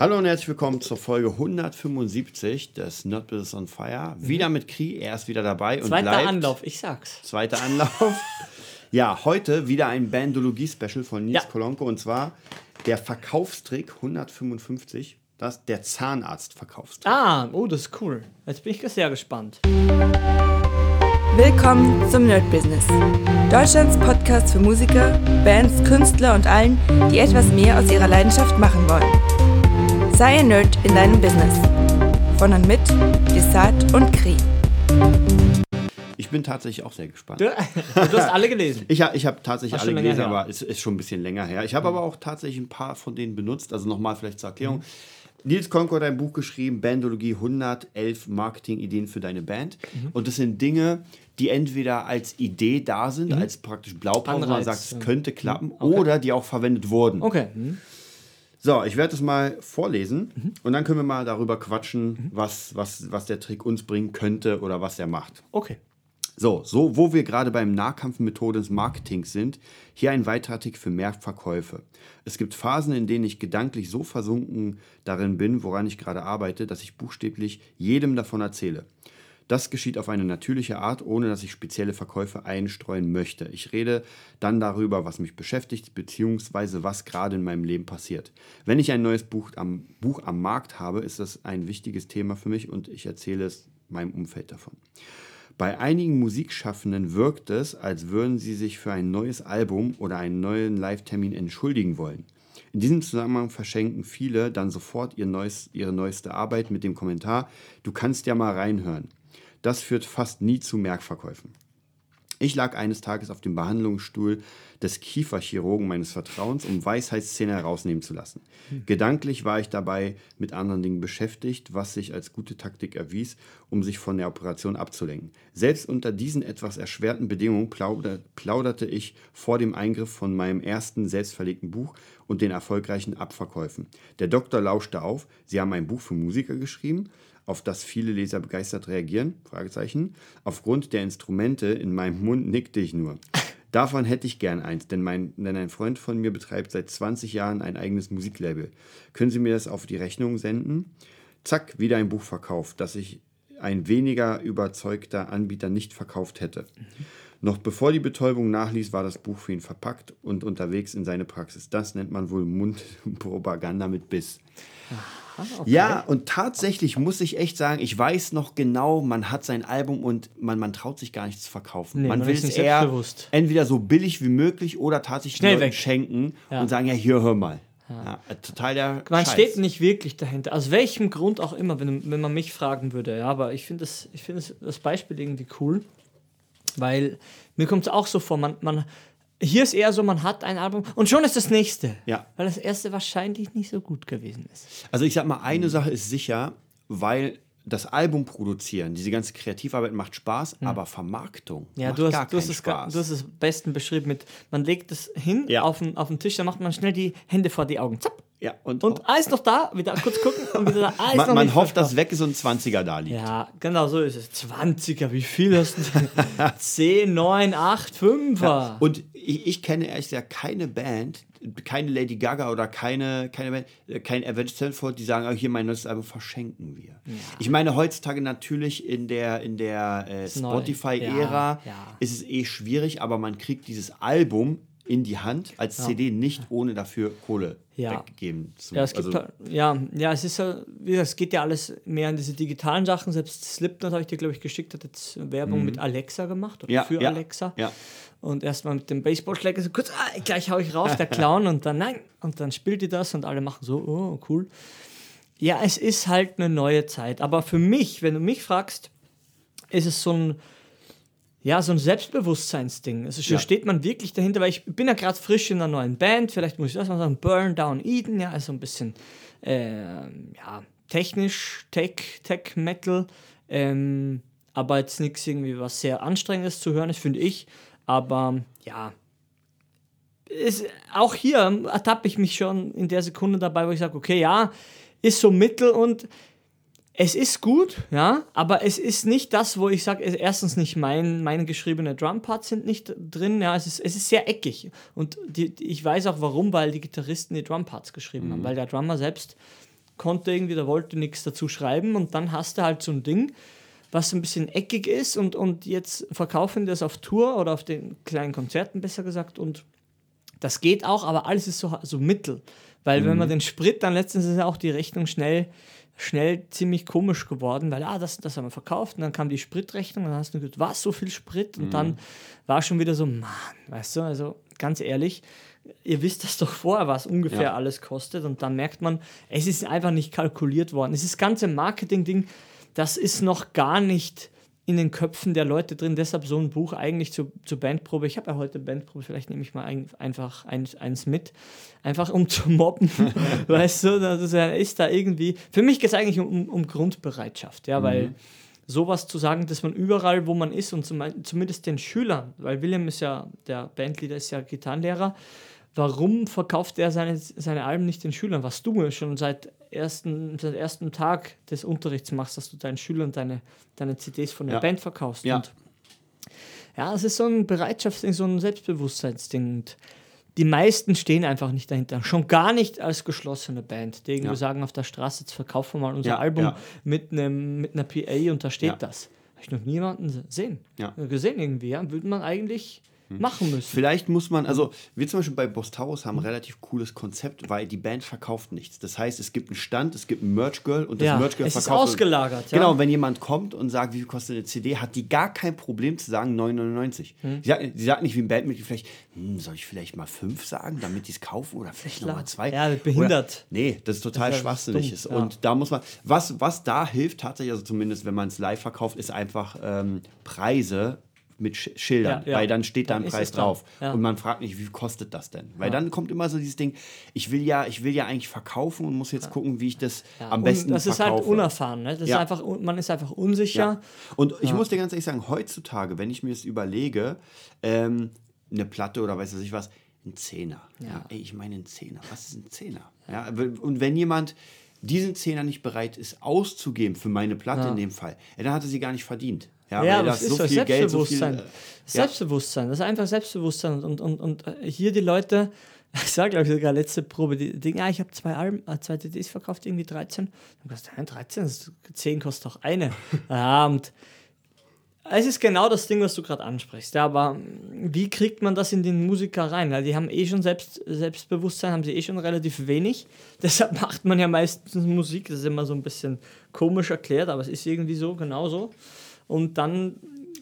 Hallo und herzlich willkommen zur Folge 175 des Not Business on Fire. Wieder mit Kri, er ist wieder dabei und Zweiter bleibt. Anlauf, ich sag's. Zweiter Anlauf. ja, heute wieder ein Bandologie-Special von Nils Ja. Kolonko und zwar der Verkaufstrick 155, das der Zahnarzt-Verkaufstrick. Ah, oh, das ist cool. Jetzt bin ich sehr gespannt. Willkommen zum Nerd Business. Deutschlands Podcast für Musiker, Bands, Künstler und allen, die etwas mehr aus ihrer Leidenschaft machen wollen. Sei ein Nerd in deinem Business. Von und mit Desart und Kri. Ich bin tatsächlich auch sehr gespannt. Du, du hast alle gelesen. Ich, ich habe tatsächlich alle gelesen, her. aber es ist schon ein bisschen länger her. Ich habe aber auch tatsächlich ein paar von denen benutzt. Also nochmal vielleicht zur Erklärung. Nils Konko hat ein Buch geschrieben, Bandologie 111 Marketing-Ideen für deine Band. Mhm. Und das sind Dinge, die entweder als Idee da sind, als praktisch Blaupause, wo man sagt, es könnte klappen, Mhm. Okay. oder die auch verwendet wurden. Okay. hm. So, ich werde das mal vorlesen Mhm. und dann können wir mal darüber quatschen, was, was, was der Trick uns bringen könnte oder was er macht. Okay. So, so, wo wir gerade beim Nahkampfmethode des Marketings sind, hier ein weiterer Tick für mehr Verkäufe. Es gibt Phasen, in denen ich gedanklich so versunken darin bin, woran ich gerade arbeite, dass ich buchstäblich jedem davon erzähle. Das geschieht auf eine natürliche Art, ohne dass ich spezielle Verkäufe einstreuen möchte. Ich rede dann darüber, was mich beschäftigt, beziehungsweise was gerade in meinem Leben passiert. Wenn ich ein neues Buch am, Buch am Markt habe, ist das ein wichtiges Thema für mich und ich erzähle es meinem Umfeld davon. Bei einigen Musikschaffenden wirkt es, als würden sie sich für ein neues Album oder einen neuen Live-Termin entschuldigen wollen. In diesem Zusammenhang verschenken viele dann sofort ihr neues, ihre neueste Arbeit mit dem Kommentar, du kannst ja mal reinhören. Das führt fast nie zu Merkverkäufen. Ich lag eines Tages auf dem Behandlungsstuhl des Kieferchirurgen meines Vertrauens, um Weisheitszähne herausnehmen zu lassen. Gedanklich war ich dabei mit anderen Dingen beschäftigt, was sich als gute Taktik erwies, um sich von der Operation abzulenken. Selbst unter diesen etwas erschwerten Bedingungen plauder, plauderte ich vor dem Eingriff von meinem ersten selbstverlegten Buch und den erfolgreichen Abverkäufen. Der Doktor lauschte auf. Sie haben ein Buch für Musiker geschrieben auf das viele Leser begeistert reagieren? Fragezeichen. Aufgrund der Instrumente in meinem Mund nickte ich nur. Davon hätte ich gern eins, denn, mein, denn ein Freund von mir betreibt seit 20 Jahren ein eigenes Musiklabel. Können Sie mir das auf die Rechnung senden? Zack, wieder ein Buch verkauft, das ich ein weniger überzeugter Anbieter nicht verkauft hätte. Noch bevor die Betäubung nachließ, war das Buch für ihn verpackt und unterwegs in seine Praxis. Das nennt man wohl Mundpropaganda mit Biss. Ja, und tatsächlich muss ich echt sagen, ich weiß noch genau, man hat sein Album und man, man traut sich gar nicht zu verkaufen. Nee, man man will es eher entweder so billig wie möglich oder tatsächlich Schnell Leuten weg. schenken Ja. und sagen, ja, hier, hör mal. Ja. total der Man Scheiß. steht nicht wirklich dahinter. Aus welchem Grund auch immer, wenn, wenn man mich fragen würde. Ja, aber ich finde das, ich finde das, das Beispiel irgendwie cool, weil mir kommt es auch so vor, man, man, hier ist eher so, man hat ein Album und schon ist das nächste. Ja. Weil das erste wahrscheinlich nicht so gut gewesen ist. Also ich sag mal, eine Mhm. Sache ist sicher, weil das Album produzieren, diese ganze Kreativarbeit macht Spaß, aber Vermarktung Mhm. Ja, macht du gar hast, du, hast keinen es, Spaß. du hast es am besten beschrieben mit, man legt es hin Ja. auf, den, auf den Tisch, dann macht man schnell die Hände vor die Augen. Zapp. Ja, und, Und alles noch da, wieder kurz gucken und wieder da. Alles man, man hofft, dass weg ist und ein 20er da liegt. Ja, genau so ist es. 20er, wie viel hast du denn? 10, 9, 8, 5er. Und ich, ich kenne ehrlich gesagt keine Band, keine Lady Gaga oder keine, keine Band, äh, kein Avenged Sevenfold, die sagen, oh, hier mein neues Album verschenken wir. Ich meine, heutzutage natürlich in der, in der äh. Spotify-Ära Ja, ja. ist es eh schwierig, aber man kriegt dieses Album in die Hand als CD nicht ohne dafür Kohle Ja. weggegeben zu Ja, es gibt also, halt, ja, ja, es ist ja, wie gesagt, es geht ja alles mehr an diese digitalen Sachen. Selbst Slipknot habe ich dir, glaube ich, geschickt, hat jetzt Werbung mit Alexa gemacht oder Mhm. Ja, für ja, Alexa. ja. Und erstmal mit dem Baseballschläger so kurz, ah, gleich hau ich raus, der Clown, und dann nein, und dann spielt die das und alle machen so, oh, cool. Ja, es ist halt eine neue Zeit. Aber für mich, wenn du mich fragst, ist es so ein, ja, so ein Selbstbewusstseinsding. Also hier Ja. steht man wirklich dahinter, weil ich bin ja gerade frisch in einer neuen Band, vielleicht muss ich das mal sagen, Burn Down Eden, ja, also ein bisschen äh, ja, technisch, Tech, Tech Metal, ähm, aber jetzt nichts irgendwie, was sehr anstrengendes zu hören ist, finde ich. Aber ja, ist, auch hier ertappe ich mich schon in der Sekunde dabei, wo ich sage, okay, ja, ist so mittel und es ist gut, ja, aber es ist nicht das, wo ich sage, erstens nicht mein, meine geschriebene Drumparts sind nicht drin, ja, es ist, es ist sehr eckig. Und die, die, ich weiß auch warum, weil die Gitarristen die Drumparts geschrieben haben, weil der Drummer selbst konnte irgendwie, der wollte nichts dazu schreiben und dann hast du halt so ein Ding, was ein bisschen eckig ist und, und jetzt verkaufen die das auf Tour oder auf den kleinen Konzerten besser gesagt und das geht auch, aber alles ist so, so mittel. Weil wenn man den Sprit, dann letztens ist ja auch die Rechnung schnell, schnell ziemlich komisch geworden, weil ah, das, das haben wir verkauft und dann kam die Spritrechnung und dann hast du gedacht, was, so viel Sprit? Und dann war schon wieder so, Mann, weißt du, also ganz ehrlich, ihr wisst das doch vorher, was ungefähr Ja. alles kostet und dann merkt man, es ist einfach nicht kalkuliert worden. Es ist das ganze Marketing-Ding, das ist noch gar nicht in den Köpfen der Leute drin. Deshalb so ein Buch eigentlich zu, zur Bandprobe. Ich habe ja heute Bandprobe, vielleicht nehme ich mal ein, einfach eins, eins mit. Einfach um zu mobben. weißt du, das ist, da irgendwie. Für mich geht es eigentlich um, um Grundbereitschaft, ja, weil sowas zu sagen, dass man überall, wo man ist und zum, zumindest den Schülern, weil William ist ja, der Bandleader ist ja Gitarrenlehrer, warum verkauft er seine, seine Alben nicht den Schülern? Was du schon seit ersten, seit ersten Tag des Unterrichts machst, dass du deinen Schülern deine, deine CDs von der Ja. Band verkaufst. Ja. Und ja, es ist so ein Bereitschaftsding, so ein Selbstbewusstseinsding. Und die meisten stehen einfach nicht dahinter. Schon gar nicht als geschlossene Band, die irgendwie Ja. sagen auf der Straße, jetzt verkaufen wir mal unser Ja, Album ja. mit, einem, mit einer PA und da steht das. Habe ich noch niemanden sehen. Ja. Gesehen irgendwie, ja. Würde man eigentlich machen müssen. Vielleicht muss man, also wir zum Beispiel bei Bostaurus haben ein relativ cooles Konzept, weil die Band verkauft nichts. Das heißt, es gibt einen Stand, es gibt ein Merch Girl und das Ja, Merch Girl es ist verkauft. ausgelagert, ja. Genau, wenn jemand kommt und sagt, wie viel kostet eine CD, hat die gar kein Problem zu sagen 9,99. Hm. Sie, sagt, sie sagt nicht wie ein Bandmitglied vielleicht, hm, soll ich vielleicht mal fünf sagen, damit die es kaufen oder vielleicht nochmal zwei. Ja, behindert. Oder, nee, das ist total Das ist ja schwachsinnig. ist. ja. Und da muss man, was, was da hilft tatsächlich, also zumindest wenn man es live verkauft, ist einfach ähm, Preise mit Sch Schildern, Ja, ja. weil dann steht da ein ist Preis drauf. Ja. Und man fragt nicht, wie kostet das denn? Weil dann kommt immer so dieses Ding, ich will ja, ich will ja eigentlich verkaufen und muss jetzt gucken, wie ich das am besten das ist verkaufe. halt unerfahren. Ne? Das Ja. ist einfach, man ist einfach unsicher. Ja. Und ich muss dir ganz ehrlich sagen, heutzutage, wenn ich mir das überlege, ähm, eine Platte oder weiß ich was, ein Zehner. Ja. ey, ich meine ein Zehner. Was ist ein Zehner? Ja. und wenn jemand diesen Zehner nicht bereit ist auszugeben für meine Platte in dem Fall, ja, dann hat er sie gar nicht verdient. Ja, Ja, weil das so so viel Geld, so viel. Selbstbewusstsein. äh, ja. Selbstbewusstsein, das ist einfach Selbstbewusstsein. Und, und, und hier die Leute, ich sage glaube ich sogar letzte Probe, die denken, ja, ich habe zwei Alben, äh, zwei CDs verkauft, irgendwie 13. Dann kostet nein, 13, das ist- 10 kostet doch eine. ja, und es ist genau das Ding, was du gerade ansprichst. Ja, aber wie kriegt man das in den Musiker rein? Weil die haben eh schon Selbst, Selbstbewusstsein, haben sie eh schon relativ wenig. Deshalb macht man ja meistens Musik. Das ist immer so ein bisschen komisch erklärt, aber es ist irgendwie so, genauso. Und dann,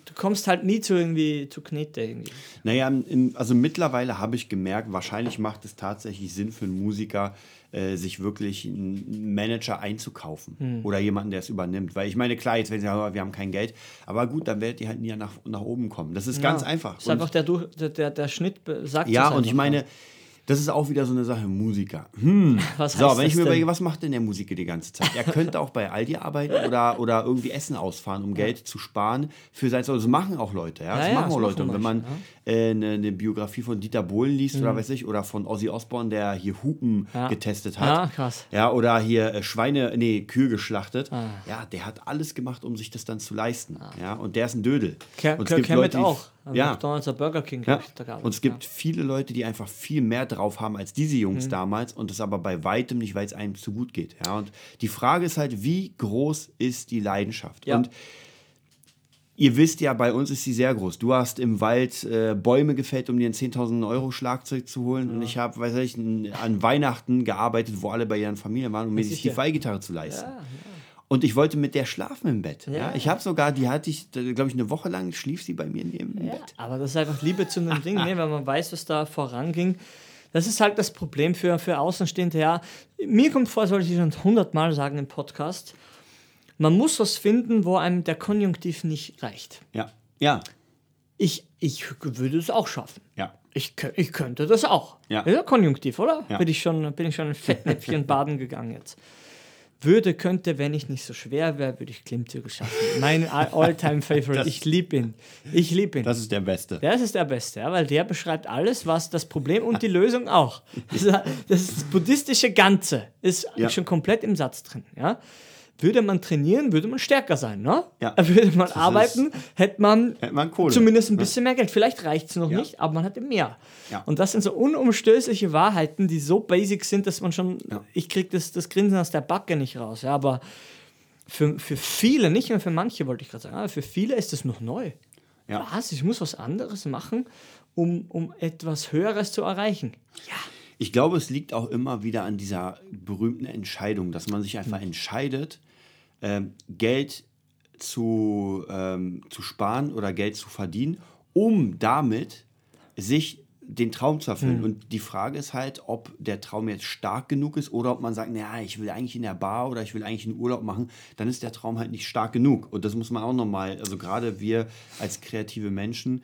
du kommst halt nie zu irgendwie zu Knete irgendwie. Naja, in, also mittlerweile habe ich gemerkt, wahrscheinlich macht es tatsächlich Sinn für einen Musiker, äh, sich wirklich einen Manager einzukaufen Hm. oder jemanden, der es übernimmt. Weil ich meine, klar, jetzt werden sie sagen, wir haben kein Geld, aber gut, dann werdet ihr halt nie nach, nach oben kommen. Das ist ganz Ja, einfach. Ist einfach der, der, der, der Schnitt sagt ja, und ich meine, das ist auch wieder so eine Sache, Musiker. Hm. Was So, heißt wenn ich mir denn? überlege, was macht denn der Musiker die ganze Zeit? Er könnte auch bei Aldi arbeiten oder, oder irgendwie Essen ausfahren, um Geld zu sparen für sein Also das machen auch Leute, ja. Das Ja, ja, machen auch das Leute. Und wenn man äh, eine, eine Biografie von Dieter Bohlen liest Mhm. oder weiß ich, oder von Ozzy Osbourne, der hier Hupen Ja. getestet hat. Ja, krass. Ja, oder hier äh, Schweine, nee, Kühe geschlachtet. Ah. Ja, der hat alles gemacht, um sich das dann zu leisten. Ja, und der ist ein Dödel. Kirk, und es gibt Leute, die- auch. Ja, McDonalds oder Burger King, ja. ich, da gearbeitet. Und es gibt viele Leute, die einfach viel mehr drauf haben als diese Jungs Mhm. damals und das aber bei weitem nicht, weil es einem zu gut geht. Ja, und die Frage ist halt, wie groß ist die Leidenschaft? Ja. Und ihr wisst ja, bei uns ist sie sehr groß. Du hast im Wald äh, Bäume gefällt, um dir ein 10.000 Euro Schlagzeug zu holen. Und ich habe, weiß ich, an Weihnachten gearbeitet, wo alle bei ihren Familien waren, um mir sich die sicher. Fallgitarre zu leisten. Und ich wollte mit der schlafen im Bett. Ja. Ja. Ich habe sogar, die hatte ich, glaube ich, eine Woche lang schlief sie bei mir in ihrem Ja, Bett. aber das ist einfach Liebe zu einem Ding, ne? wenn man weiß, was da voranging. Das ist halt das Problem für, für Außenstehende. Ja, mir kommt vor, soll ich schon hundertmal sagen im Podcast, man muss was finden, wo einem der Konjunktiv nicht reicht. Ja, ja, Ich, ich würde es auch schaffen. ja. Ich, ich könnte das auch. Ja. Ist ja Konjunktiv, oder? Ja. Bin, ich schon, bin ich schon in Fettnäpfchen baden gegangen jetzt. Würde, könnte, wenn ich nicht so schwer wäre, würde ich Klimmzüge schaffen. Mein all- All-Time-Favorite. Ich liebe ihn. Ich liebe ihn. Das ist der Beste. Das ist der Beste, ja, weil der beschreibt alles, was das Problem und die Lösung auch. Also, das, ist das buddhistische Ganze ist Ja. schon komplett im Satz drin. Ja? Würde man trainieren, würde man stärker sein, ne? Ja. Würde man Das arbeiten, hätte man, Hätte man Kohle. zumindest ein bisschen mehr Geld. Vielleicht reicht es noch Ja. nicht, aber man hatte mehr. Ja. Und das sind so unumstößliche Wahrheiten, die so basic sind, dass man schon, Ja. ich kriege das, das Grinsen aus der Backe nicht raus. Ja, aber für, für viele, nicht mehr für manche, wollte ich gerade sagen, aber für viele ist das noch neu. Ja. Was? Ich muss was anderes machen, um, um etwas Höheres zu erreichen. Ich glaube, es liegt auch immer wieder an dieser berühmten Entscheidung, dass man sich Hm. einfach entscheidet, ähm, Geld zu, ähm, zu sparen oder Geld zu verdienen, um damit sich den Traum zu erfüllen. Und die Frage ist halt, ob der Traum jetzt stark genug ist oder ob man sagt, naja, ich will eigentlich in der Bar oder ich will eigentlich einen Urlaub machen, dann ist der Traum halt nicht stark genug. Und das muss man auch nochmal, also gerade wir als kreative Menschen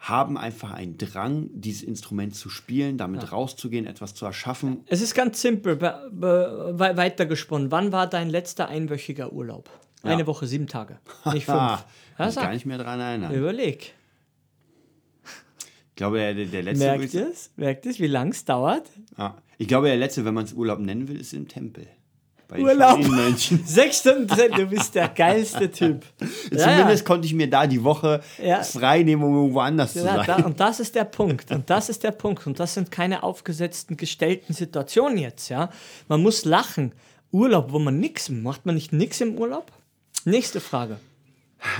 haben einfach einen Drang, dieses Instrument zu spielen, damit rauszugehen, etwas zu erschaffen. Es ist ganz simpel, weitergesponnen. Wann war dein letzter einwöchiger Urlaub? Eine Ja. Woche, sieben Tage. Nicht fünf. Ja, sag. gar nicht mehr dran erinnern. Überleg. Ich glaube, der, der letzte. Merkt es? Merkt es, wie lang es dauert? Ah, ich glaube, der letzte, wenn man es Urlaub nennen will, ist im Tempel. Bei Urlaub. Sechs Stunden du bist der geilste Typ. Ja, Zumindest ja. konnte ich mir da die Woche Ja. frei nehmen, um irgendwo anders zu sein. da, und das ist der Punkt. Und das ist der Punkt. Und das sind keine aufgesetzten, gestellten Situationen jetzt, ja. Man muss lachen. Urlaub, wo man nichts macht, man nicht nichts im Urlaub? Nächste Frage.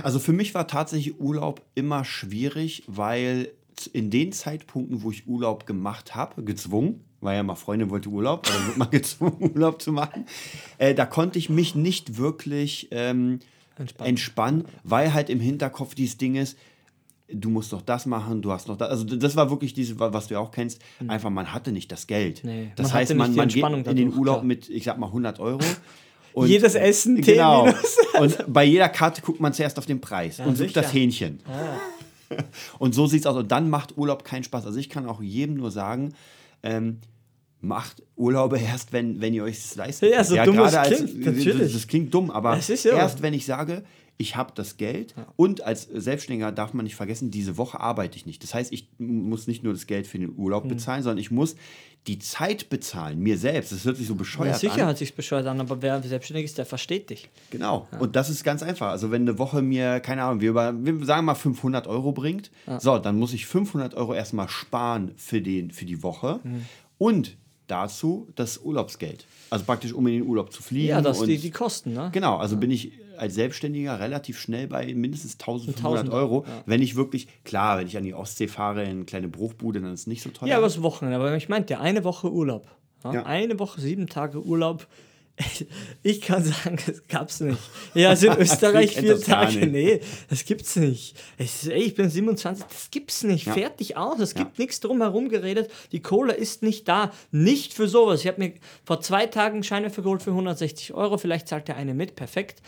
Also für mich war tatsächlich Urlaub immer schwierig, weil in den Zeitpunkten, wo ich Urlaub gemacht habe, gezwungen, weil ja mal Freundin wollte Urlaub, dann wird man gezwungen, Urlaub zu machen, äh, da konnte ich mich nicht wirklich ähm, Entspannen. entspannen, weil halt im Hinterkopf dieses Ding ist, du musst noch das machen, du hast noch das. Also das war wirklich dieses, was du ja auch kennst, einfach man hatte nicht das Geld. Nee, das man heißt, man, man geht in den Urlaub klar. mit, ich sag mal, 100 Euro. Und Jedes Essen, genau. Und bei jeder Karte guckt man zuerst auf den Preis und sucht sicher. das Hähnchen. Und so sieht es aus. Und dann macht Urlaub keinen Spaß. Also ich kann auch jedem nur sagen, ähm, macht Urlaube erst, wenn, wenn ihr euch das leisten Ja, so dumm es gerade klingt, natürlich. Das klingt dumm, aber Es ist ja. erst wenn ich sage, ich habe das Geld und als Selbstständiger darf man nicht vergessen, diese Woche arbeite ich nicht. Das heißt, ich muss nicht nur das Geld für den Hm. Urlaub bezahlen, sondern ich muss die Zeit bezahlen, mir selbst. Das hört sich so Ja, bescheuert sicher an. hat sich bescheuert an, aber wer selbstständig ist, der versteht dich. Genau. Und das ist ganz einfach. Also wenn eine Woche mir, keine Ahnung, wir, über, wir sagen mal 500 Euro bringt, so, dann muss ich 500 Euro erstmal sparen für, den, für die Woche Mhm. und dazu das Urlaubsgeld. Also praktisch, um in den Urlaub zu fliegen. Ja, das und die, die Kosten, ne? Genau, also bin ich als Selbstständiger relativ schnell bei mindestens 1500 Tausender, Euro. Wenn ich wirklich, klar, wenn ich an die Ostsee fahre, in eine kleine Bruchbude, dann ist es nicht so teuer. Ja, aber das Wochenende. Aber ich meinte, eine Woche Urlaub. Ja? Ja. Eine Woche, sieben Tage Urlaub. Ich kann sagen, das gab's nicht. Ja, also in Österreich vier Tage. Nee, das gibt's nicht. Es ey, ich bin 27, das gibt's nicht. Ja. Fertig aus. Es gibt nichts drum herum geredet. Die Kohle ist nicht da. Nicht für sowas. Ich habe mir vor zwei Tagen Scheine verholt für 160 Euro. Vielleicht zahlt der eine mit. Perfekt.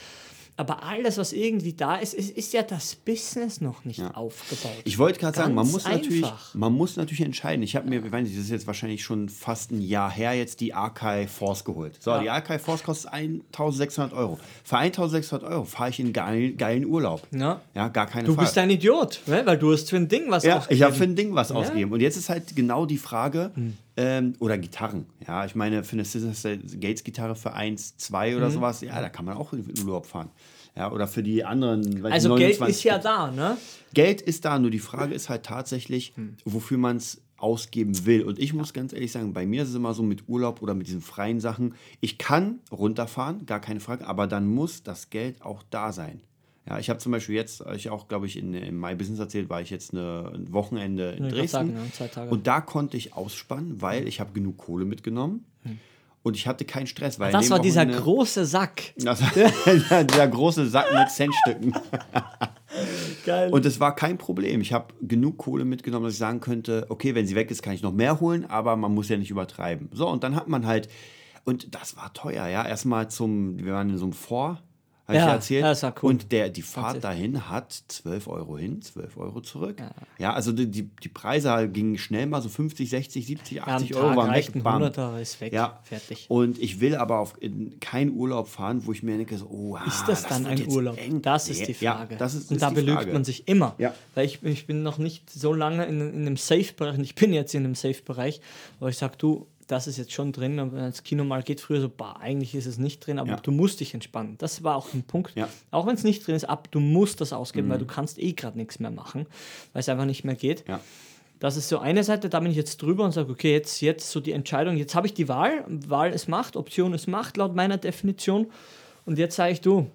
Aber alles, was irgendwie da ist, ist, ist ja das Business noch nicht aufgebaut. Ich wollte gerade sagen, man muss, natürlich, man muss natürlich entscheiden. Ich habe mir, ich weiß nicht, das ist jetzt wahrscheinlich schon fast ein Jahr her, jetzt die Archive Force geholt. So, die Archive Force kostet 1600 Euro. Für 1600 Euro fahre ich in geilen, geilen Urlaub. Ja. ja, gar keine Du Frage. bist ein Idiot, ne? weil du hast für ein Ding was Ja, ich habe ausgegeben. für ein Ding was ausgegeben. Und jetzt ist halt genau die Frage, ähm, oder Gitarren. Ja, ich meine, für eine Scissor Gates Gitarre für 1, 2 oder sowas, ja, da kann man auch in den Urlaub fahren. Ja, oder für die anderen. weiß Also Geld 29 ist ja da, ne? Geld ist da, nur die Frage ist halt tatsächlich, wofür man es ausgeben will. Und ich muss ganz ehrlich sagen, bei mir ist es immer so mit Urlaub oder mit diesen freien Sachen, ich kann runterfahren, gar keine Frage, aber dann muss das Geld auch da sein. Ja, ich habe zum Beispiel jetzt, ich auch, glaube ich, in, in My Business erzählt, war ich jetzt eine, ein Wochenende in Dresden. sagen, ja, zwei Tage. Und da konnte ich ausspannen, weil ich habe genug Kohle mitgenommen. Und ich hatte keinen Stress. Weil Das war dieser große Sack. das, dieser große Sack mit Centstücken. Geil. Und es war kein Problem. Ich habe genug Kohle mitgenommen, dass ich sagen könnte, okay, wenn sie weg ist, kann ich noch mehr holen, aber man muss ja nicht übertreiben. So, und dann hat man halt, und das war teuer, ja. Erstmal zum, wir waren in so einem Vor, habe ich Ja, ja erzählt. ja, das war cool. Und der, die Fahrt dahin hat 12 Euro hin, 12 Euro zurück. Ja, also die, die, die Preise gingen schnell mal so 50, 60, 70, Ja, am 80 Tag Euro waren reicht weg. ein bam. Hunderter, ist weg. Ja, Fertig. Und ich will aber auf in keinen Urlaub fahren, wo ich mir denke, so, oh, Ist das dann wird ein Urlaub? eng. Das ist die Ja, Frage. das ist, und ist da belügt Frage. man sich immer. Ja. Weil ich, ich bin noch nicht so lange in, in einem Safe-Bereich, und ich bin jetzt in einem Safe-Bereich, wo ich sage, du, das ist jetzt schon drin. Und wenn das Kino mal geht, früher so, bah, eigentlich ist es nicht drin, aber Ja. du musst dich entspannen. Das war auch ein Punkt. Ja. Auch wenn es nicht drin ist, ab, du musst das ausgeben, weil du kannst eh gerade nichts mehr machen, weil es einfach nicht mehr geht. Ja. Das ist so eine Seite, da bin ich jetzt drüber und sage, okay, jetzt, jetzt so die Entscheidung, jetzt habe ich die Wahl, Wahl ist Macht, Option ist Macht, laut meiner Definition. Und jetzt sage ich, du,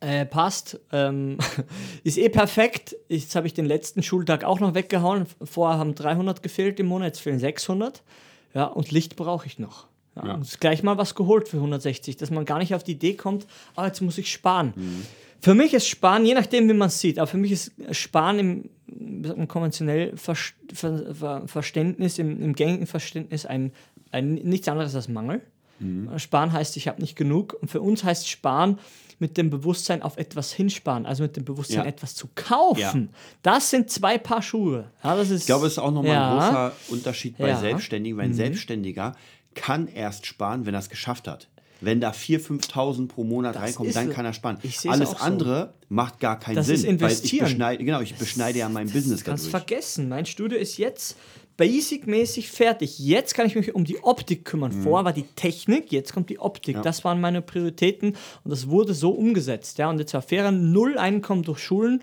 äh, passt, ähm, ist eh perfekt. Jetzt habe ich den letzten Schultag auch noch weggehauen. Vorher haben 300 gefehlt im Monat, jetzt fehlen 600. Ja, und Licht brauche ich noch. Ja, Ja. Gleich mal was geholt für 160, dass man gar nicht auf die Idee kommt, ah, jetzt muss ich sparen. Für mich ist Sparen, je nachdem, wie man es sieht, aber für mich ist Sparen im, wie sagt man, konventionell Ver Ver Ver Verständnis, im, im gängigen Verständnis ein, ein nichts anderes als Mangel. Sparen heißt, ich habe nicht genug. Und für uns heißt Sparen mit dem Bewusstsein auf etwas hinsparen, also mit dem Bewusstsein Ja. etwas zu kaufen. Das sind zwei Paar Schuhe. Ja, das ist, Ich glaube, es ist auch nochmal ja. ein großer Unterschied bei Ja. Mhm. Selbstständigen, weil ein Selbstständiger kann erst sparen, wenn er es geschafft hat. Wenn da 4.000, 5.000 pro Monat Das reinkommen, ist dann kann er sparen. Alles so. andere macht gar keinen Das Sinn. ist investieren. Weil ich beschneide, genau, ich beschneide ja mein Business kannst dadurch. vergessen. Mein Studio ist jetzt basic-mäßig fertig. Jetzt kann ich mich um die Optik kümmern. Mhm. Vorher war die Technik, jetzt kommt die Optik. Das waren meine Prioritäten und das wurde so umgesetzt. Ja. Und jetzt war Ferien, null Einkommen durch Schulen.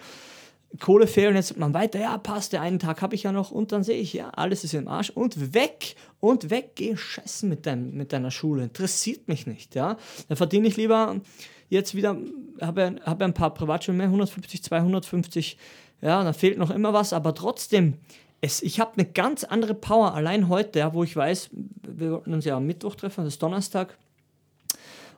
Kohle fehlen, jetzt man weiter, ja, passt, der einen Tag habe ich ja noch und dann sehe ich, ja, alles ist im Arsch und weg und weg, geh scheißen mit, deinem, mit deiner Schule, interessiert mich nicht, ja. Dann verdiene ich lieber jetzt wieder, habe hab ein paar Privatschulen mehr, 150, 250, ja, da fehlt noch immer was, aber trotzdem, es, ich habe eine ganz andere Power, allein heute, ja, wo ich weiß, wir wollten uns ja am Mittwoch treffen, das ist Donnerstag,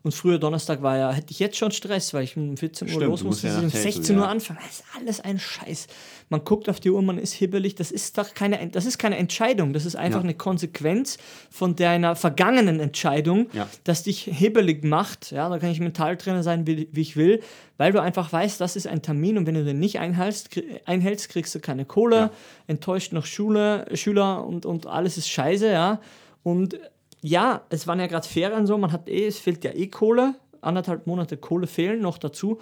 und früher Donnerstag war ja, hätte ich jetzt schon Stress, weil ich um 14 Uhr Stimmt, los musste, ja um nach Teltow, 16 Uhr ja. anfangen. Das ist alles ein Scheiß. Man guckt auf die Uhr, man ist hibbelig. Das ist doch keine, das ist keine Entscheidung. Das ist einfach Ja. eine Konsequenz von deiner vergangenen Entscheidung, Ja. dass dich hibbelig macht. Ja, da kann ich Mentaltrainer sein, wie, wie ich will, weil du einfach weißt, das ist ein Termin und wenn du den nicht einhältst, einhältst kriegst du keine Kohle, Ja. enttäuscht noch Schule, Schüler und, und alles ist scheiße, ja. Und ja, es waren ja gerade Ferien so, man hat eh, es fehlt ja eh Kohle, anderthalb Monate Kohle fehlen noch dazu.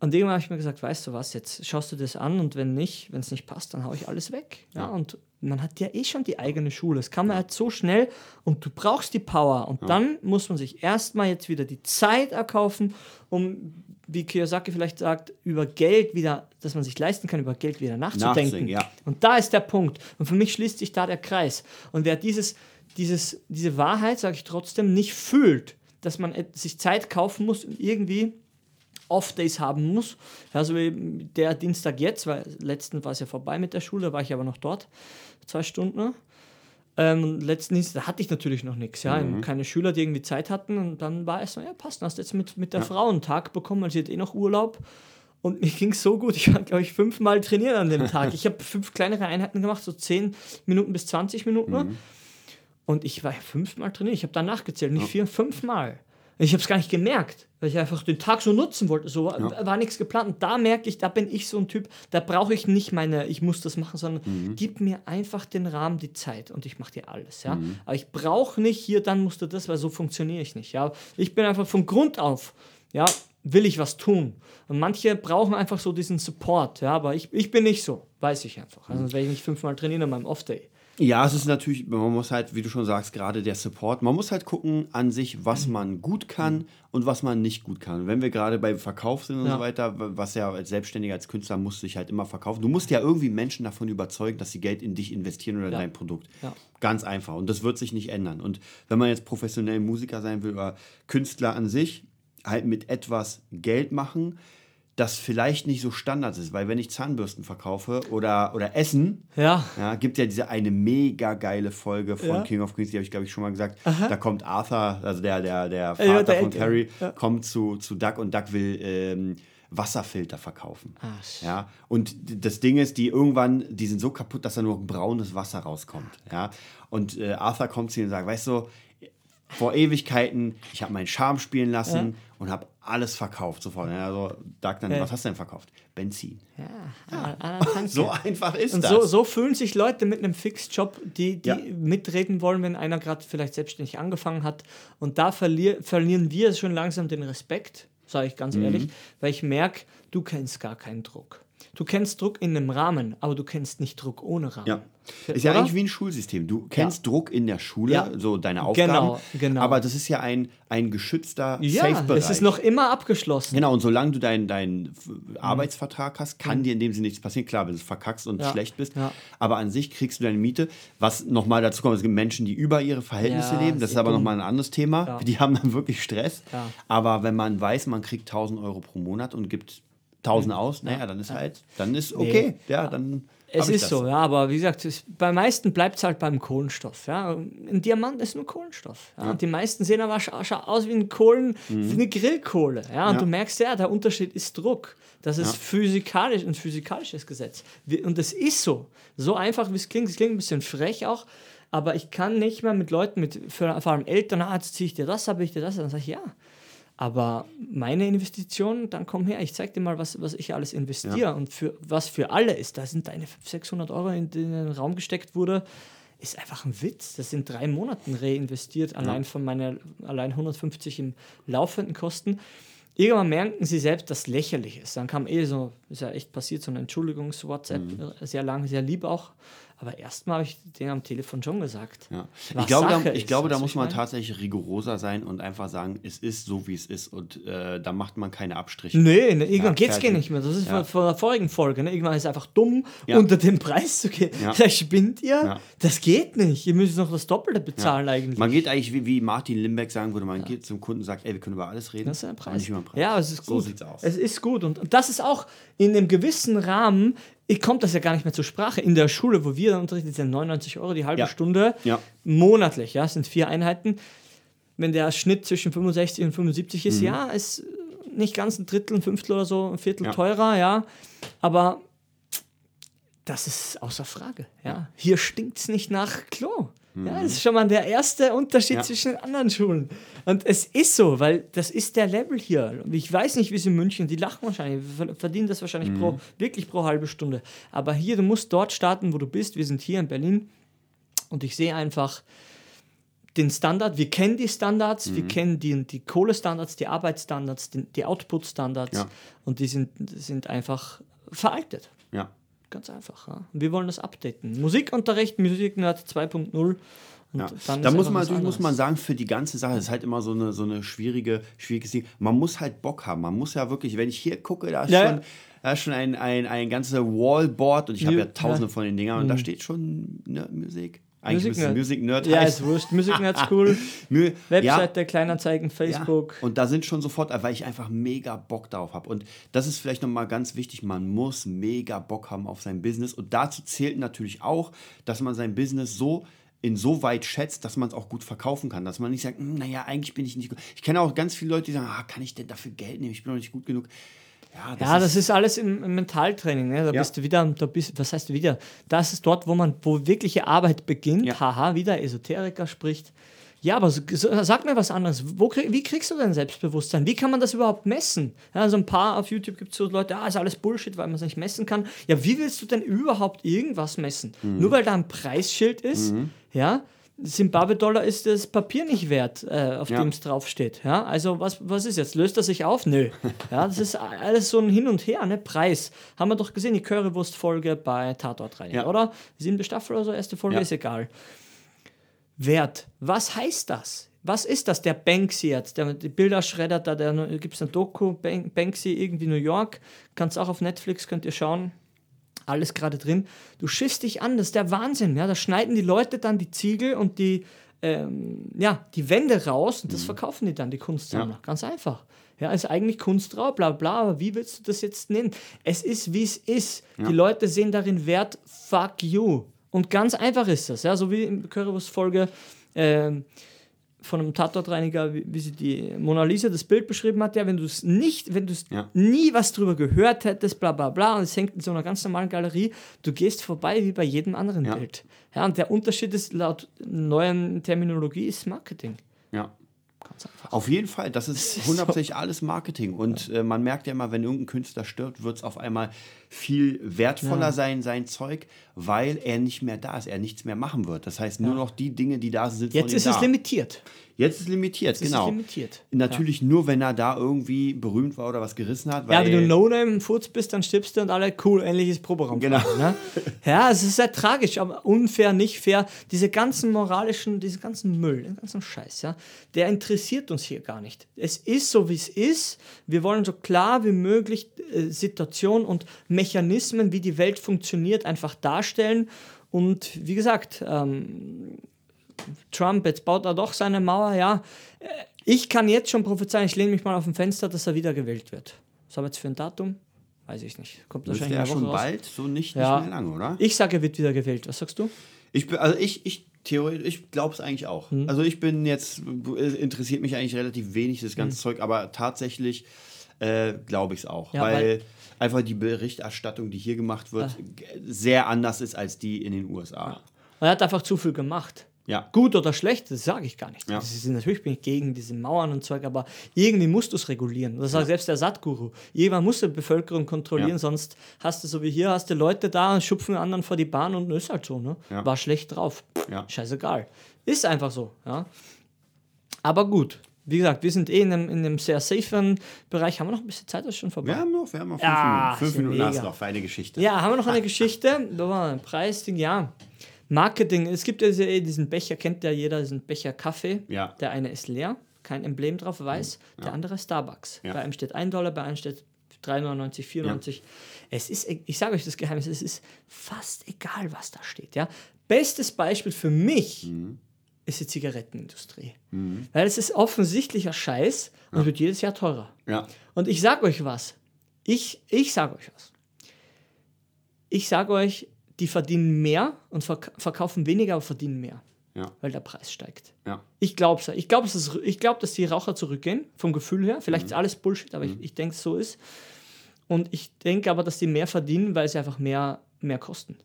Und irgendwann habe ich mir gesagt, weißt du was, jetzt schaust du das an und wenn nicht, wenn es nicht passt, dann haue ich alles weg. Ja, und man hat ja eh schon die eigene Schule. Das kann man halt so schnell und du brauchst die Power. Und dann muss man sich erstmal jetzt wieder die Zeit erkaufen, um, wie Kiyosaki vielleicht sagt, über Geld wieder, dass man sich leisten kann, über Geld wieder nachzudenken. Nachzudenken, ja. Und da ist der Punkt. Und für mich schließt sich da der Kreis. Und wer dieses, dieses, diese Wahrheit, sage ich trotzdem, nicht fühlt, dass man sich Zeit kaufen muss und irgendwie Off-Days haben muss. Also der Dienstag jetzt, weil letzten war es ja vorbei mit der Schule, da war ich aber noch dort, zwei Stunden. Ähm, letzten Dienstag da hatte ich natürlich noch nichts, ja, keine Schüler, die irgendwie Zeit hatten und dann war es so, ja passt, hast du jetzt mit, mit der Frau einen Tag bekommen, weil sie hat eh noch Urlaub und mir ging es so gut, ich war glaube ich fünfmal trainieren an dem Tag. Ich habe fünf kleinere Einheiten gemacht, so 10 Minuten bis 20 Minuten und ich war fünfmal trainiert, ich habe danach gezählt, nicht vier, fünfmal. Ich habe es gar nicht gemerkt, weil ich einfach den Tag so nutzen wollte. So war, war nichts geplant. Und da merke ich, da bin ich so ein Typ, da brauche ich nicht meine, ich muss das machen, sondern gib mir einfach den Rahmen, die Zeit und ich mache dir alles. Ja? Aber ich brauche nicht hier, dann musst du das, weil so funktioniere ich nicht. Ja? Ich bin einfach von Grund auf, ja, will ich was tun. Und manche brauchen einfach so diesen Support. Ja? Aber ich, ich bin nicht so, weiß ich einfach. Also sonst werde ich nicht fünfmal trainieren an meinem Off-Day. Ja, es ist natürlich, man muss halt, wie du schon sagst, gerade der Support, man muss halt gucken an sich, was man gut kann und was man nicht gut kann. Wenn wir gerade beim Verkauf sind und Ja. so weiter, was ja als Selbstständiger, als Künstler musst du dich halt immer verkaufen. Du musst ja irgendwie Menschen davon überzeugen, dass sie Geld in dich investieren oder in Ja. dein Produkt. Ja. Ganz einfach. Und das wird sich nicht ändern. Und wenn man jetzt professionell Musiker sein will oder Künstler an sich, halt mit etwas Geld machen, das vielleicht nicht so Standard ist. Weil wenn ich Zahnbürsten verkaufe oder, oder Essen, Ja. ja, gibt ja diese eine mega geile Folge von Ja. King of Queens, die habe ich glaube ich schon mal gesagt. Da kommt Arthur, also der, der, der Vater Ja, der von. Carrie, kommt zu, zu Duck und Duck will ähm, Wasserfilter verkaufen. Ah, shit. ja, und das Ding ist, die irgendwann, die sind so kaputt, dass da nur braunes Wasser rauskommt. Ja, und äh, Arthur kommt zu ihm und sagt, weißt du, vor Ewigkeiten, ich habe meinen Charme spielen lassen und habe alles verkauft sofort. Ja, also dann, Ja. was hast du denn verkauft? Benzin. Ah, danke. So einfach ist Und das. so, so fühlen sich Leute mit einem Fixjob, die, die Ja. mitreden wollen, wenn einer gerade vielleicht selbstständig angefangen hat. Und da verlier, verlieren wir schon langsam den Respekt, sage ich Mhm. ganz ehrlich, weil ich merke, du kennst gar keinen Druck. Du kennst Druck in einem Rahmen, aber du kennst nicht Druck ohne Rahmen. Ja. Ist ja Oder? eigentlich wie ein Schulsystem. Du kennst Druck in der Schule, Ja. so deine Aufgaben. Genau, genau. Aber das ist ja ein, ein geschützter Ja, Safe-Bereich. es ist noch immer abgeschlossen. Genau, und solange du deinen deinen Arbeitsvertrag hast, kann dir in dem Sinne nichts passieren. Klar, wenn du verkackst und Mhm. Ja, schlecht bist. ja. Aber an sich kriegst du deine Miete. Was nochmal dazu kommt, es gibt Menschen, die über ihre Verhältnisse Ja, leben. Das ist aber nochmal ein anderes Thema. Ja. Die haben dann wirklich Stress. Ja. Aber wenn man weiß, man kriegt 1000 Euro pro Monat und gibt 1000 aus, naja, dann ist halt, dann ist okay. Ja, dann. Es ist das. so, ja, aber wie gesagt, es, bei meisten bleibt es halt beim Kohlenstoff. Ja. Ein Diamant ist nur Kohlenstoff. Ja. Und die meisten sehen aber aus wie, ein Kohlen, wie eine Grillkohle. Ja. Und Ja. du merkst ja, der Unterschied ist Druck. Das ist physikalisch, ein physikalisches Gesetz. Und es ist so. So einfach, wie es klingt. Es klingt ein bisschen frech auch. Aber ich kann nicht mehr mit Leuten, mit vor vor allem Eltern, ah, jetzt ziehe ich dir das, habe ich dir das. Dann sage ich, ja. Aber meine Investition, dann komm her, ich zeig dir mal, was, was ich alles investiere und für, was für alle ist. Da sind deine 500, 600 Euro, in den Raum gesteckt wurde, ist einfach ein Witz. Das sind drei Monaten reinvestiert, allein von meiner, allein 150 im laufenden Kosten. Irgendwann merken sie selbst, dass lächerlich ist. Dann kam eh so, ist ja echt passiert, so ein Entschuldigungs-WhatsApp, äh, sehr lang, sehr lieb auch. Aber erstmal habe ich denen am Telefon schon gesagt. Ja. Ich glaube, da, ich glaube, da muss man meine? tatsächlich rigoroser sein und einfach sagen, es ist so, wie es ist und äh, da macht man keine Abstriche. Nee, ne, irgendwann Ja, geht's fertig. gar nicht mehr. Das ist Ja. von, der vorigen Folge. Ne? Irgendwann ist es einfach dumm, Ja. unter den Preis zu gehen. Da spinnt ihr? Das geht nicht. Ihr müsst noch das Doppelte bezahlen eigentlich. Man geht eigentlich, wie, wie Martin Limbeck sagen würde, man geht zum Kunden und sagt, ey, wir können über alles reden. Das ist ein Preis. Den Preis. Ja, es ist So gut. sieht's aus. Es ist gut. Und, das ist auch in einem gewissen Rahmen, kommt das ja gar nicht mehr zur Sprache. In der Schule, wo wir dann unterrichten, sind 99 Euro die halbe Ja. Stunde Ja. monatlich. Ja, es sind vier Einheiten. Wenn der Schnitt zwischen 65 und 75 ist, ja, ist nicht ganz ein Drittel, ein Fünftel oder so, ein Viertel Mhm. Ja. teurer, ja. Aber das ist außer Frage. Ja. Hier stinkt es nicht nach Klo. Ja, das ist schon mal der erste Unterschied Mhm. Ja. zwischen anderen Schulen. Und es ist so, weil das ist der Level hier. Ich weiß nicht, wie es in München, die lachen wahrscheinlich, ver- verdienen das wahrscheinlich Mhm. pro, wirklich pro halbe Stunde. Aber hier, du musst dort starten, wo du bist. Wir sind hier in Berlin und ich sehe einfach den Standard, wir kennen die Standards, Mhm. wir kennen die, die Kohlestandards, die Arbeitsstandards, die, die Output-Standards Ja. und die sind, sind einfach veraltet. Ja. Ganz einfach. Ja. Wir wollen das updaten. Musikunterricht, Musiknerd 2.0. Und Ja. Da muss man natürlich muss man sagen, für die ganze Sache, ist halt immer so eine, so eine schwierige, schwieriges Ding. Man muss halt Bock haben. Man muss ja wirklich, wenn ich hier gucke, da ist Ja, schon, da ist schon ein, ein, ein ganzes Wallboard und ich habe Ja, tausende. Mhm. von den Dingern und da steht schon ne, Musik. Eigentlich müsste es Music Music Nerd Ja, heißen. ist wurscht. Musiknerd ist cool. Mü- ja, Kleinanzeigen, Facebook. Ja, und da sind schon sofort, weil ich einfach mega Bock darauf habe. Und das ist vielleicht nochmal ganz wichtig, man muss mega Bock haben auf sein Business. Und dazu zählt natürlich auch, dass man sein Business so insoweit schätzt, dass man es auch gut verkaufen kann. Dass man nicht sagt, "Hm, naja, eigentlich bin ich nicht gut. Ich kenne auch ganz viele Leute, die sagen, ah, kann ich denn dafür Geld nehmen? Ich bin noch nicht gut genug. Ja, Ja, das ist alles im, im Mentaltraining. Ne? Da Ja. bist du wieder, da bist, was heißt wieder? Das ist dort, wo man, wo wirkliche Arbeit beginnt. Ja. Haha, wieder Esoteriker spricht. Ja, aber so, so, sag mir was anderes. Wo, wie kriegst du dein Selbstbewusstsein? Wie kann man das überhaupt messen? Ja, so ein paar auf YouTube gibt es so Leute, ah, ist alles Bullshit, weil man es nicht messen kann. Ja, wie willst du denn überhaupt irgendwas messen? Mhm. Nur weil da ein Preisschild ist, ja, Zimbabwe-Dollar ist das Papier nicht wert, äh, auf Ja. dem es draufsteht. Ja? Also was, was ist jetzt? Löst er sich auf? Nö. Ja, das ist alles so ein Hin und Her, ne? Preis. Haben wir doch gesehen, die Currywurst-Folge bei Tatort rein, Ja. oder? Siebte Staffel oder so, erste Folge, Ja. ist egal. Wert. Was heißt das? Was ist das? Der Banksy jetzt, der die Bilder schreddert, da gibt es ein Doku, Bank, Banksy irgendwie New York, kannst auch auf Netflix, könnt ihr schauen alles gerade drin. Du schiffst dich an, das ist der Wahnsinn. Ja? Da schneiden die Leute dann die Ziegel und die, ähm, ja, die Wände raus und das verkaufen die dann, die Kunstsammler. Ja. Ganz einfach. Ja, ist eigentlich Kunst drauf, bla bla, aber wie willst du das jetzt nennen? Es ist, wie es ist. Die Leute sehen darin Wert, fuck you. Und ganz einfach ist das, ja, so wie in Currywurst-Folge ähm, von einem Tatortreiniger, wie, wie sie die Mona Lisa das Bild beschrieben hat, ja, wenn du es nicht, wenn du es Ja. nie was drüber gehört hättest, bla bla bla, und es hängt in so einer ganz normalen Galerie, du gehst vorbei wie bei jedem anderen Ja. Bild. Ja, und der Unterschied ist laut neuen Terminologie ist Marketing. Ja. Ganz einfach. Auf jeden Fall, das ist hundertprozentig alles Marketing. Und äh, man merkt ja immer, wenn irgendein Künstler stirbt, wird es auf einmal viel wertvoller sein, sein Zeug, weil er nicht mehr da ist, er nichts mehr machen wird. Das heißt, nur noch die Dinge, die da sind, Jetzt ist da. es limitiert. Jetzt ist limitiert, ist genau. limitiert, Natürlich nur, wenn er da irgendwie berühmt war oder was gerissen hat. Ja, wenn du No-Name Furz bist, dann stirbst du und alle cool, ähnliches Proberaum. Genau. Ne? Ja, es ist sehr tragisch, aber unfair, nicht fair. Diese ganzen moralischen, diesen ganzen Müll, den ganzen Scheiß, ja, der interessiert uns hier gar nicht. Es ist so, wie es ist. Wir wollen so klar wie möglich äh, Situationen und Mechanismen, wie die Welt funktioniert, einfach darstellen. Und wie gesagt, ähm, Trump, jetzt baut er doch seine Mauer, ja. Äh, Ich kann jetzt schon prophezeien, ich lehne mich mal auf dem Fenster, dass er wiedergewählt wird. Was haben wir jetzt für ein Datum? Weiß ich nicht. Kommt müsste wahrscheinlich ja schon raus. bald, so nicht, Ja. nicht mehr lange, oder? Ich sage, er wird wiedergewählt. Was sagst du? Ich bin, also ich, ich theoretisch, ich glaube es eigentlich auch. Hm. Also ich bin jetzt, es interessiert mich eigentlich relativ wenig, das Hm. ganze Zeug, aber tatsächlich äh, glaube ich es auch. Ja, weil, weil- einfach die Berichterstattung, die hier gemacht wird, g- sehr anders ist als die in den USA. Er hat einfach zu viel gemacht. Ja. Gut oder schlecht, das sage ich gar nicht. Ja. Ist, natürlich bin ich gegen diese Mauern und Zeug, aber irgendwie musst du es regulieren. Das sagt selbst der Satguru. Irgendwann muss die Bevölkerung kontrollieren, Ja. sonst hast du so wie hier, hast du Leute da und schupfen anderen vor die Bahn und ist halt so, ne? Ja. War schlecht drauf. Ja. Scheißegal. Ist einfach so, ja. Aber gut. Wie gesagt, wir sind eh in einem, in einem sehr safen Bereich. Haben wir noch ein bisschen Zeit? Das ist schon vorbei. Wir haben noch, wir haben noch fünf Ja, Minuten. Fünf ja Minuten hast du noch für eine Geschichte. Ja, haben wir noch eine Geschichte? Da war ein Preisding, ja. Marketing. Es gibt ja eh diesen Becher, kennt ja jeder, diesen Becher Kaffee. Ja. Der eine ist leer, kein Emblem drauf, weiß. Der andere Starbucks. Ja. Bei einem steht 1 Dollar, bei einem steht 3,99, 4,99. Es ist, e- ich sage euch das Geheimnis, es ist fast egal, was da steht. Ja? Bestes Beispiel für mich Mhm. ist die Zigarettenindustrie. Weil es ist offensichtlicher Scheiß und wird jedes Jahr teurer. Ja. Und ich sage euch was. Ich, ich sage euch was. Ich sage euch, die verdienen mehr und verk verkaufen weniger, aber verdienen mehr, Ja. weil der Preis steigt. Ja. Ich glaube es. Ich glaube, ich glaub, dass die Raucher zurückgehen, vom Gefühl her. Vielleicht ist alles Bullshit, aber ich, ich denke, es so ist. Und ich denke aber, dass die mehr verdienen, weil sie einfach mehr, mehr kosten.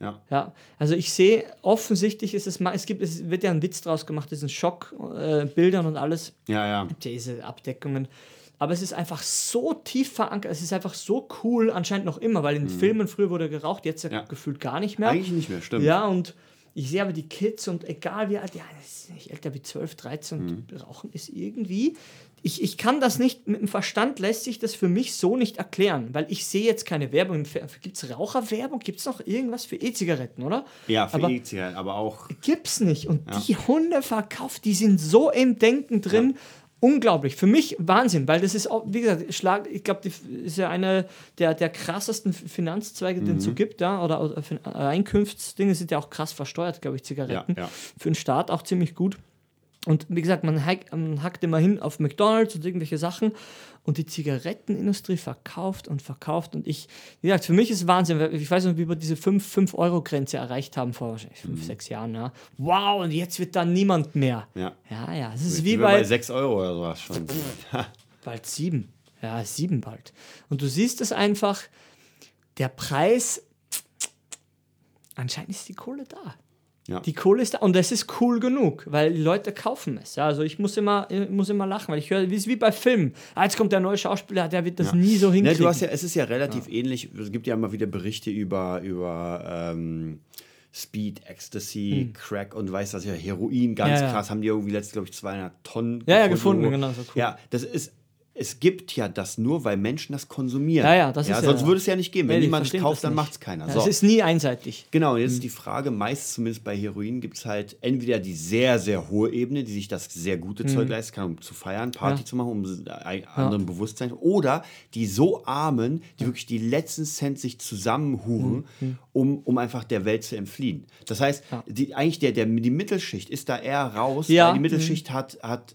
Ja. Ja, also ich sehe, offensichtlich ist es, es gibt, es wird ja ein Witz draus gemacht, diesen Schockbildern äh, Bildern und alles Ja, ja. diese Abdeckungen. Aber es ist einfach so tief verankert, es ist einfach so cool, anscheinend noch immer, weil in Filmen früher wurde geraucht, jetzt ja. Ja. gefühlt gar nicht mehr. Eigentlich nicht mehr, stimmt. Ja, und ich sehe aber die Kids und egal wie alt, ja, das ist nicht älter wie 12, 13 und Rauchen ist irgendwie. Ich, ich kann das nicht, mit dem Verstand lässt sich das für mich so nicht erklären, weil ich sehe jetzt keine Werbung. Gibt es Raucherwerbung? Gibt es noch irgendwas für E-Zigaretten, oder? Ja, für E-Zigaretten, aber auch. gibt's nicht. Und die Hunde verkauft, die sind so im Denken drin. Unglaublich. Für mich Wahnsinn, weil das ist auch, wie gesagt, Schlag, ich glaube, das ist ja eine der, der krassesten Finanzzweige, den es so gibt, ja, oder, oder Einkunftsdinge sind ja auch krass versteuert, glaube ich, Zigaretten. Ja, ja. Für den Staat auch ziemlich gut. Und wie gesagt, man, hack, man hackt immer hin auf McDonalds und irgendwelche Sachen und die Zigarettenindustrie verkauft und verkauft. Und ich, wie gesagt, für mich ist Wahnsinn. weil Ich weiß noch, wie wir diese 5-Euro-Grenze erreicht haben vor wahrscheinlich fünf, sechs Jahren. Ja. Wow, und jetzt wird da niemand mehr. Ja. Ja, ja. Es ist wie bei bei 6 Euro oder sowas schon. bald sieben. Ja, sieben bald. Und du siehst es einfach, der Preis, anscheinend ist die Kohle da. Ja. Die Kohle ist da und es ist cool genug, weil die Leute kaufen es. Ja, also ich muss immer, ich muss immer lachen, weil ich höre, wie es wie bei Filmen. Ah, jetzt kommt der neue Schauspieler, der wird das nie so Ne, hinkriegen. du hast ja, es ist ja relativ ähnlich. Es gibt ja immer wieder Berichte über, über ähm, Speed, Ecstasy, Crack und weiß das ja, Heroin, ganz. Ja, ja. krass. Haben die irgendwie letztens, glaube ich, 200 Tonnen Ja, ja, gefunden, genau, so cool. Ja, das ist. Es gibt ja das nur, weil Menschen das konsumieren. Ja, ja, das ist ja- Sonst würde es ja nicht geben. Wenn Ja, niemand es kauft, dann macht es keiner. Ja, so. Es ist nie einseitig. Genau, jetzt ist die Frage, meist zumindest bei Heroin gibt es halt entweder die sehr, sehr hohe Ebene, die sich das sehr gute Zeug leisten kann, um zu feiern, Party Mhm. Ja. zu machen, um ein anderen Bewusstsein, oder die so Armen, die wirklich die letzten Cent sich zusammenhuren, Mhm. um, um einfach der Welt zu entfliehen. Das heißt, die, eigentlich der, der, die Mittelschicht ist da eher raus, Ja. weil die Mittelschicht hat, hat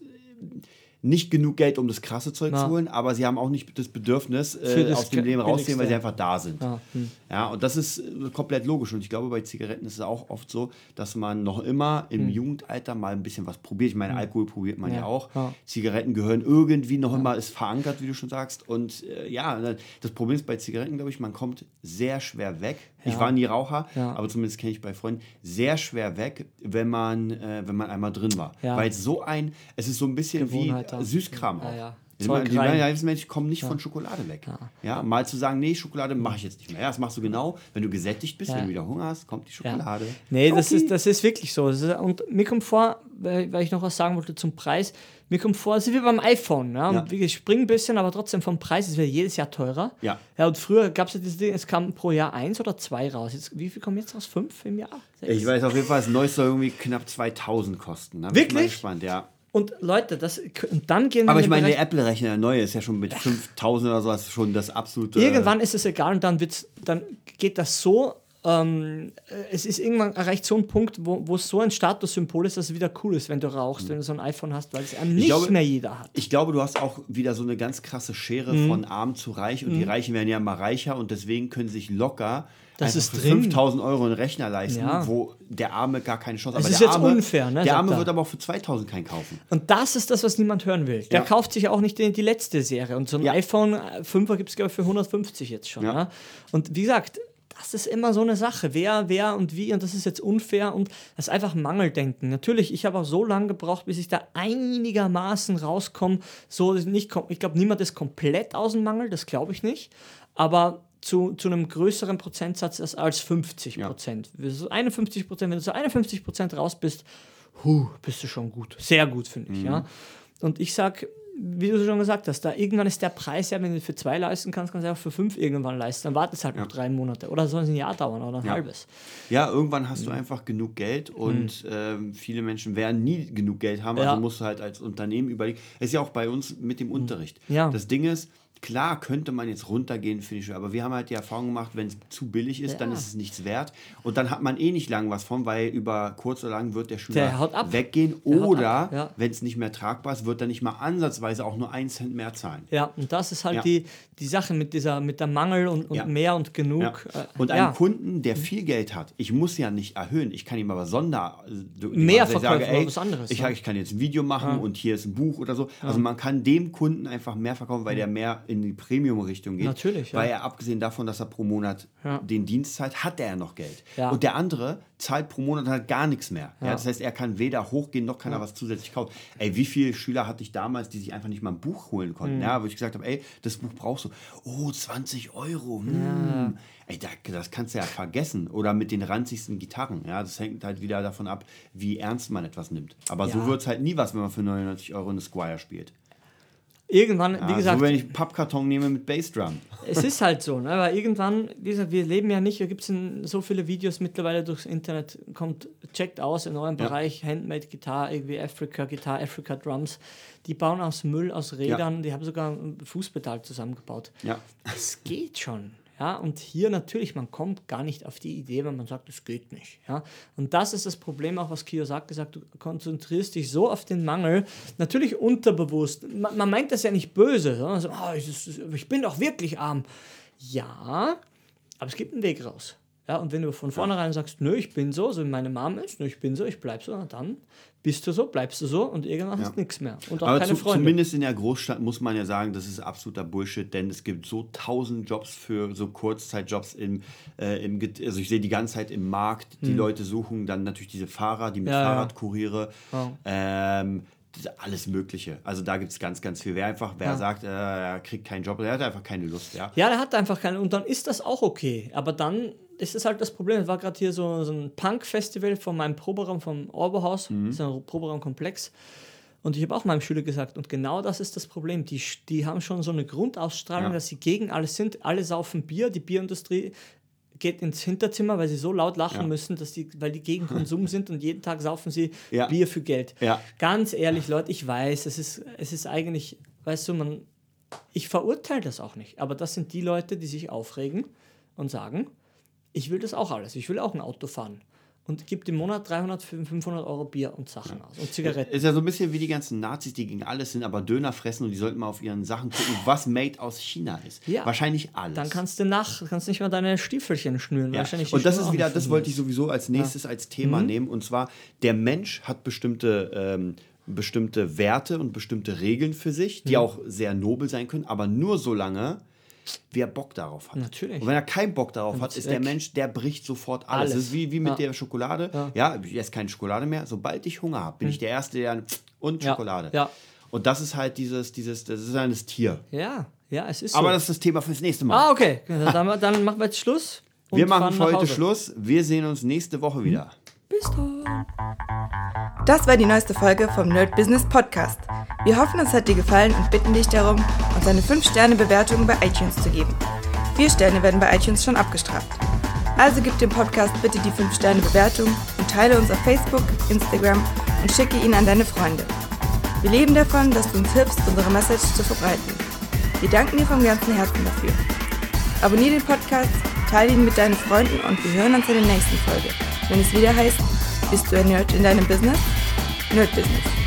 nicht genug Geld, um das krasse Zeug Ja. zu holen, aber sie haben auch nicht das Bedürfnis, äh, das aus dem Leben rauszugehen, weil sie einfach da sind. Ja, hm. Ja, und das ist äh, komplett logisch. Und ich glaube, bei Zigaretten ist es auch oft so, dass man noch immer im Jugendalter mal ein bisschen was probiert. Ich meine, Alkohol probiert man ja, Hm. Ja, auch. ja. Zigaretten gehören irgendwie noch immer, ist verankert, wie du schon sagst. Und äh, ja, das Problem ist bei Zigaretten, glaube ich, man kommt sehr schwer weg. Ich war nie Raucher, Ja. aber zumindest kenne ich bei Freunden, sehr schwer weg, wenn man, äh, wenn man einmal drin war. Ja. Weil es so ein, es ist so ein bisschen wie Gewohnheit. Süßkram auch. Ja, ja. Die, Zeug die rein. meisten Menschen kommen nicht von Schokolade weg. Ja. mal zu sagen, nee, Schokolade mache ich jetzt nicht mehr. Ja, das machst du genau, wenn du gesättigt bist, Ja. wenn du wieder Hunger hast, kommt die Schokolade. Nee, das Okay. ist, das ist wirklich so. Das ist, und mir kommt vor, weil, weil ich noch was sagen wollte zum Preis, mir kommt vor, es ist wie beim iPhone. Ja? Ja. Wie, ich springe ein bisschen, aber trotzdem vom Preis, es wird jedes Jahr teurer. Ja. ja und früher gab es ja dieses Ding, es kam pro Jahr eins oder zwei raus. Jetzt, wie viel kommen jetzt raus? Fünf im Jahr? Sechs? Ich weiß auf jeden Fall, das Neueste soll irgendwie knapp 2000 kosten. Da bin ich mal Wirklich? gespannt, ja. Und Leute, das, und dann gehen wir Aber ich meine, der Bereich- Apple-Rechner, der neue, ist ja schon mit 5000 oder sowas schon das absolute. Irgendwann ist es egal und dann, wird's, dann geht das so. Ähm, äh, es ist irgendwann erreicht so ein Punkt, wo, wo es so ein Statussymbol ist, dass es wieder cool ist, wenn du rauchst, wenn du so ein iPhone hast, weil es einem nicht glaube- mehr jeder hat. Ich glaube, du hast auch wieder so eine ganz krasse Schere Mhm. von arm zu reich und die Reichen werden ja immer reicher und deswegen können sich locker Das ist für drin. 5000 Euro einen Rechner leisten, Ja. wo der Arme gar keine Chance hat. Aber ist jetzt Arme, unfair, ne, Der Arme er. wird aber auch für 2000 keinen kaufen. Und das ist das, was niemand hören will. Der Ja. kauft sich auch nicht die, die letzte Serie. Und so ein Ja. iPhone 5er gibt es, glaube ich, für 150 jetzt schon. Ja. Ja. Und wie gesagt, das ist immer so eine Sache. Wer, wer und wie. Und das ist jetzt unfair und das ist einfach Mangeldenken. Natürlich, ich habe auch so lange gebraucht, bis ich da einigermaßen rauskomme. So nicht, ich glaube, niemand ist komplett aus dem Mangel, das glaube ich nicht. Aber zu, zu einem größeren Prozentsatz als- als 50 Prozent. So 51 Prozent, wenn du zu 51 Prozent raus bist, huh, bist du schon gut. Sehr gut, finde ich. Ja. Und ich sag, wie du schon gesagt hast, da irgendwann ist der Preis ja, wenn du für zwei leisten kannst, kannst du auch für fünf irgendwann leisten. Dann wartest halt noch drei Monate. Oder soll es ein Jahr dauern oder ein Ja. halbes. Ja, irgendwann Mhm. hast du einfach genug Geld und ähm, viele Menschen werden nie genug Geld haben. Ja. Also musst du halt als Unternehmen überlegen. Ist ja auch bei uns mit dem Unterricht. Mhm. Ja. Das Ding ist, klar könnte man jetzt runtergehen, finde ich, aber wir haben halt die Erfahrung gemacht, wenn es zu billig ist, dann Ja. ist es nichts wert. Und dann hat man eh nicht lang was von, weil über kurz oder lang wird der Schüler Der weggehen. Der Oder, ja. wenn es nicht mehr tragbar ist, wird er nicht mal ansatzweise auch nur einen Cent mehr zahlen. Ja, und das ist halt Ja. die, die Sache mit dieser, mit der Mangel und, und mehr und genug. äh, Und ja. einen Kunden, der viel Geld hat, ich muss ja nicht erhöhen, ich kann ihm aber Sonder du- Mehr verkaufen sage, was anderes, Ich, ja. ich kann jetzt ein Video machen und hier ist ein Buch oder so. Also man kann dem Kunden einfach mehr verkaufen, weil der mehr in die Premium-Richtung geht. Natürlich, ja. Weil er abgesehen davon, dass er pro Monat Ja. den Dienst zahlt, hat er ja noch Geld. Ja. Und der andere zahlt pro Monat halt gar nichts mehr. Das heißt, er kann weder hochgehen, noch kann er was zusätzlich kaufen. Ey, wie viele Schüler hatte ich damals, die sich einfach nicht mal ein Buch holen Mhm. konnten? Ja, wo ich gesagt habe, ey, das Buch brauchst du. Oh, 20 Euro. Hm. Ey, da, das kannst du ja vergessen. Oder mit den ranzigsten Gitarren. Ja, das hängt halt wieder davon ab, wie ernst man etwas nimmt. Aber so wird es halt nie was, wenn man für 99 Euro eine Squire spielt. Irgendwann, Ja, wie gesagt, so wenn ich Pappkarton nehme mit Bassdrum. es ist halt so, ne? weil irgendwann, wie gesagt, wir leben ja nicht, da gibt es so viele Videos mittlerweile durchs Internet, kommt, checkt aus in eurem Ja. Bereich, Handmade Gitarre, irgendwie Africa Gitarre, Africa Drums, die bauen aus Müll, aus Rädern, die haben sogar ein Fußpedal zusammengebaut. Ja. Es geht schon. Ja, und hier natürlich, man kommt gar nicht auf die Idee, wenn man sagt, es geht nicht. Ja, und das ist das Problem auch, was Kiyosaki sagt, du konzentrierst dich so auf den Mangel, natürlich unterbewusst. Man, man meint das ja nicht böse, sondern so, "Ah, ich, ich bin doch wirklich arm. Ja, aber es gibt einen Weg raus. Ja, und wenn du von vornherein sagst, nö, ich bin so, so wie meine Mom ist, nö, ich bin so, ich bleib so, dann bist du so, bleibst du so und irgendwann hast du nichts mehr. Und auch Aber keine zu, Freunde. zumindest in der Großstadt muss man ja sagen, das ist absoluter Bullshit, denn es gibt so tausend Jobs für so Kurzzeitjobs im, äh, im also ich sehe die ganze Zeit im Markt, die Leute suchen dann natürlich diese Fahrer, die mit Hm. Ja, ja. Fahrradkuriere, ähm, das ist alles Mögliche. Also da gibt es ganz, ganz viel. Wer einfach, wer sagt, äh, er kriegt keinen Job, der hat einfach keine Lust, ja. Ja, der hat einfach keine. Und dann ist das auch okay. Aber dann ist es halt das Problem. Es war gerade hier so, so ein Punk-Festival von meinem Proberaum vom Orbo-Haus. Mhm. Ist ein Proberaumkomplex. Und ich habe auch meinem Schüler gesagt, und genau das ist das Problem. Die, die haben schon so eine Grundausstrahlung, Ja. dass sie gegen alles sind. Alle saufen Bier, die Bierindustrie geht ins Hinterzimmer, weil sie so laut lachen Ja. müssen, dass die, weil die gegen Konsum sind und jeden Tag saufen sie Ja. Bier für Geld. Ganz ehrlich, Leute, ich weiß, es ist, es ist eigentlich, weißt du, man, ich verurteile das auch nicht, aber das sind die Leute, die sich aufregen und sagen, ich will das auch alles, ich will auch ein Auto fahren und gibt im Monat 300, 500 Euro Bier und Sachen aus und Zigaretten. Ist ja so ein bisschen wie die ganzen Nazis, die gegen alles sind, aber Döner fressen und die sollten mal auf ihren Sachen gucken, was made aus China ist. Ja. Wahrscheinlich alles. Dann kannst du nach, kannst nicht mal deine Stiefelchen schnüren. Ja. Wahrscheinlich Und das Schuhe ist wieder, das wollte ich sowieso als nächstes als Thema Mhm. nehmen. Und zwar, der Mensch hat bestimmte, ähm, bestimmte Werte und bestimmte Regeln für sich, Mhm. die auch sehr nobel sein können, aber nur solange wie er Bock darauf hat. Natürlich. Und wenn er keinen Bock darauf hat, ist der. Mensch, der bricht sofort alles. Alles. Das ist wie, wie mit Ja. der Schokolade. Ja. ich esse keine Schokolade mehr. Sobald ich Hunger habe, bin ich der Erste, der und. Ja. Schokolade. Ja. Und das ist halt dieses, dieses, das ist ein Tier. Ja, ja, es ist so. Aber das ist das Thema fürs nächste Mal. ah, okay. Dann, dann machen wir jetzt Schluss. und wir machen für heute. Schluss. Wir sehen uns nächste Woche wieder. Bis dann. Das war die neueste Folge vom Nerd Business Podcast. Wir hoffen, es hat dir gefallen und bitten dich darum, uns eine 5-Sterne-Bewertung bei iTunes zu geben. 4 Sterne werden bei iTunes schon abgestraft. Also gib dem Podcast bitte die 5-Sterne-Bewertung und teile uns auf Facebook, Instagram und schicke ihn an deine Freunde. Wir leben davon, dass du uns hilfst, unsere Message zu verbreiten. Wir danken dir vom ganzen Herzen dafür. Abonnier den Podcast, teile ihn mit deinen Freunden und wir hören uns in der nächsten Folge, wenn es wieder heißt, bist du ein Nerd in deinem Business? Nerd Business.